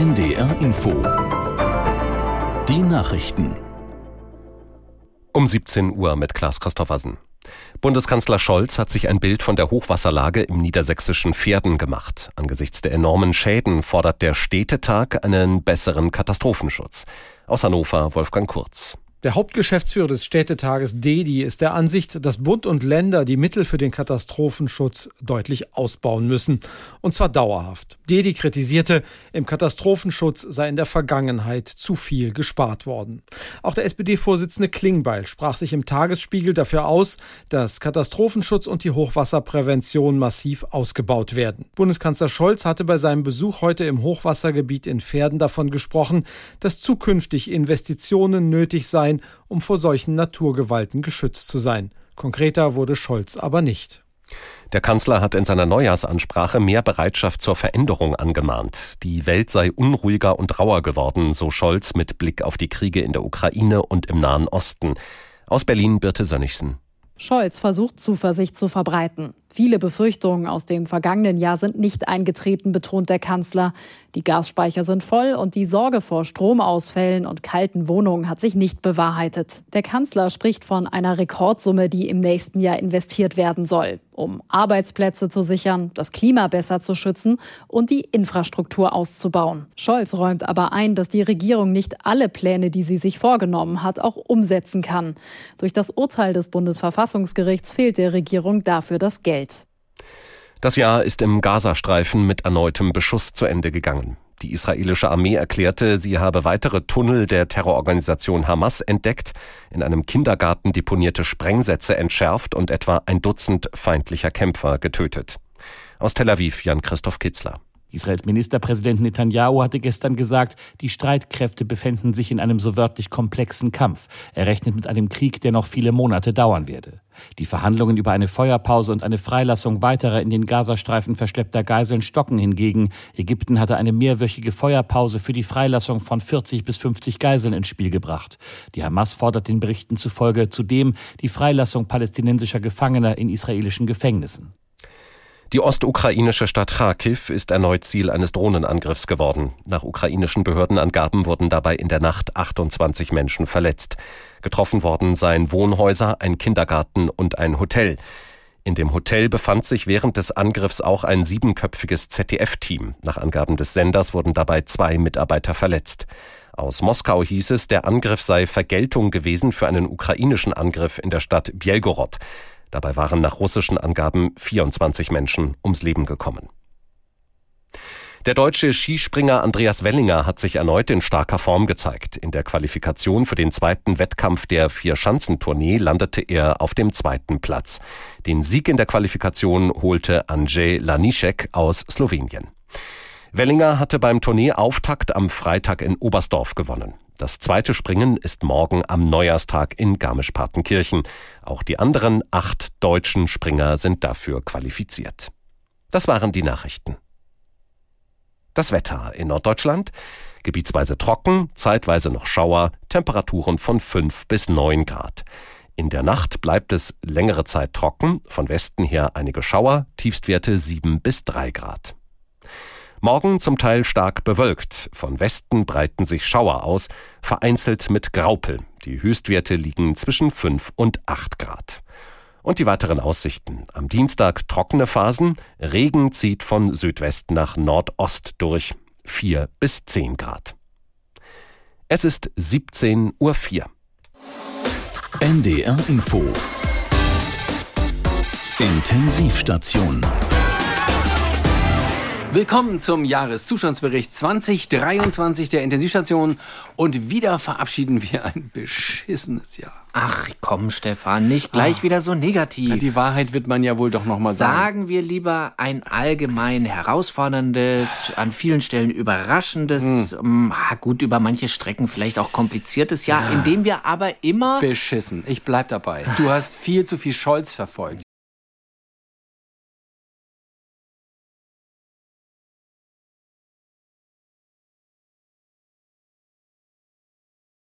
NDR Info. Die Nachrichten. Um 17 Uhr mit Klaas Christoffersen. Bundeskanzler Scholz hat sich ein Bild von der Hochwasserlage im niedersächsischen Pferden gemacht. Angesichts der enormen Schäden fordert der Städtetag einen besseren Katastrophenschutz. Aus Hannover Wolfgang Kurz. Der Hauptgeschäftsführer des Städtetages DEDI ist der Ansicht, dass Bund und Länder die Mittel für den Katastrophenschutz deutlich ausbauen müssen. Und zwar dauerhaft. DEDI kritisierte, im Katastrophenschutz sei in der Vergangenheit zu viel gespart worden. Auch der SPD-Vorsitzende Klingbeil sprach sich im Tagesspiegel dafür aus, dass Katastrophenschutz und die Hochwasserprävention massiv ausgebaut werden. Bundeskanzler Scholz hatte bei seinem Besuch heute im Hochwassergebiet in Pferden davon gesprochen, dass zukünftig Investitionen nötig seien, sein, um vor solchen Naturgewalten geschützt zu sein. Konkreter wurde Scholz aber nicht. Der Kanzler hat in seiner Neujahrsansprache mehr Bereitschaft zur Veränderung angemahnt. Die Welt sei unruhiger und rauer geworden, so Scholz mit Blick auf die Kriege in der Ukraine und im Nahen Osten. Aus Berlin Birte Sönnigsen. Scholz versucht Zuversicht zu verbreiten. Viele Befürchtungen aus dem vergangenen Jahr sind nicht eingetreten, betont der Kanzler. Die Gasspeicher sind voll und die Sorge vor Stromausfällen und kalten Wohnungen hat sich nicht bewahrheitet. Der Kanzler spricht von einer Rekordsumme, die im nächsten Jahr investiert werden soll, um Arbeitsplätze zu sichern, das Klima besser zu schützen und die Infrastruktur auszubauen. Scholz räumt aber ein, dass die Regierung nicht alle Pläne, die sie sich vorgenommen hat, auch umsetzen kann. Durch das Urteil des Bundesverfassungsgerichts fehlt der Regierung dafür das Geld. Welt. Das Jahr ist im Gazastreifen mit erneutem Beschuss zu Ende gegangen. Die israelische Armee erklärte, sie habe weitere Tunnel der Terrororganisation Hamas entdeckt, in einem Kindergarten deponierte Sprengsätze entschärft und etwa ein Dutzend feindlicher Kämpfer getötet. Aus Tel Aviv Jan Christoph Kitzler. Israels Ministerpräsident Netanyahu hatte gestern gesagt, die Streitkräfte befänden sich in einem so wörtlich komplexen Kampf. Er rechnet mit einem Krieg, der noch viele Monate dauern werde. Die Verhandlungen über eine Feuerpause und eine Freilassung weiterer in den Gazastreifen verschleppter Geiseln stocken hingegen. Ägypten hatte eine mehrwöchige Feuerpause für die Freilassung von 40 bis 50 Geiseln ins Spiel gebracht. Die Hamas fordert den Berichten zufolge zudem die Freilassung palästinensischer Gefangener in israelischen Gefängnissen. Die ostukrainische Stadt Kharkiv ist erneut Ziel eines Drohnenangriffs geworden. Nach ukrainischen Behördenangaben wurden dabei in der Nacht 28 Menschen verletzt. Getroffen worden seien Wohnhäuser, ein Kindergarten und ein Hotel. In dem Hotel befand sich während des Angriffs auch ein siebenköpfiges ZDF-Team. Nach Angaben des Senders wurden dabei zwei Mitarbeiter verletzt. Aus Moskau hieß es, der Angriff sei Vergeltung gewesen für einen ukrainischen Angriff in der Stadt Bielgorod. Dabei waren nach russischen Angaben 24 Menschen ums Leben gekommen. Der deutsche Skispringer Andreas Wellinger hat sich erneut in starker Form gezeigt. In der Qualifikation für den zweiten Wettkampf der Vier-Schanzentournee landete er auf dem zweiten Platz. Den Sieg in der Qualifikation holte Andrzej Lanišek aus Slowenien. Wellinger hatte beim Tourneeauftakt am Freitag in Oberstdorf gewonnen. Das zweite Springen ist morgen am Neujahrstag in Garmisch-Partenkirchen. Auch die anderen acht deutschen Springer sind dafür qualifiziert. Das waren die Nachrichten. Das Wetter in Norddeutschland. Gebietsweise trocken, zeitweise noch Schauer, Temperaturen von 5 bis 9 Grad. In der Nacht bleibt es längere Zeit trocken, von Westen her einige Schauer, Tiefstwerte 7 bis 3 Grad. Morgen zum Teil stark bewölkt. Von Westen breiten sich Schauer aus, vereinzelt mit Graupel. Die Höchstwerte liegen zwischen 5 und 8 Grad. Und die weiteren Aussichten. Am Dienstag trockene Phasen. Regen zieht von Südwest nach Nordost durch. 4 bis 10 Grad. Es ist 17.04 Uhr. NDR Info. Intensivstation. Willkommen zum Jahreszustandsbericht 2023 der Intensivstation und wieder verabschieden wir ein beschissenes Jahr. Ach komm, Stefan, nicht gleich Ach, wieder so negativ. Ja, die Wahrheit wird man ja wohl doch noch mal sagen. Sagen wir lieber ein allgemein herausforderndes, an vielen Stellen überraschendes, hm. Ah, gut über manche Strecken vielleicht auch kompliziertes Jahr, ja. in dem wir aber immer beschissen. Ich bleib dabei. Du hast viel zu viel Scholz verfolgt.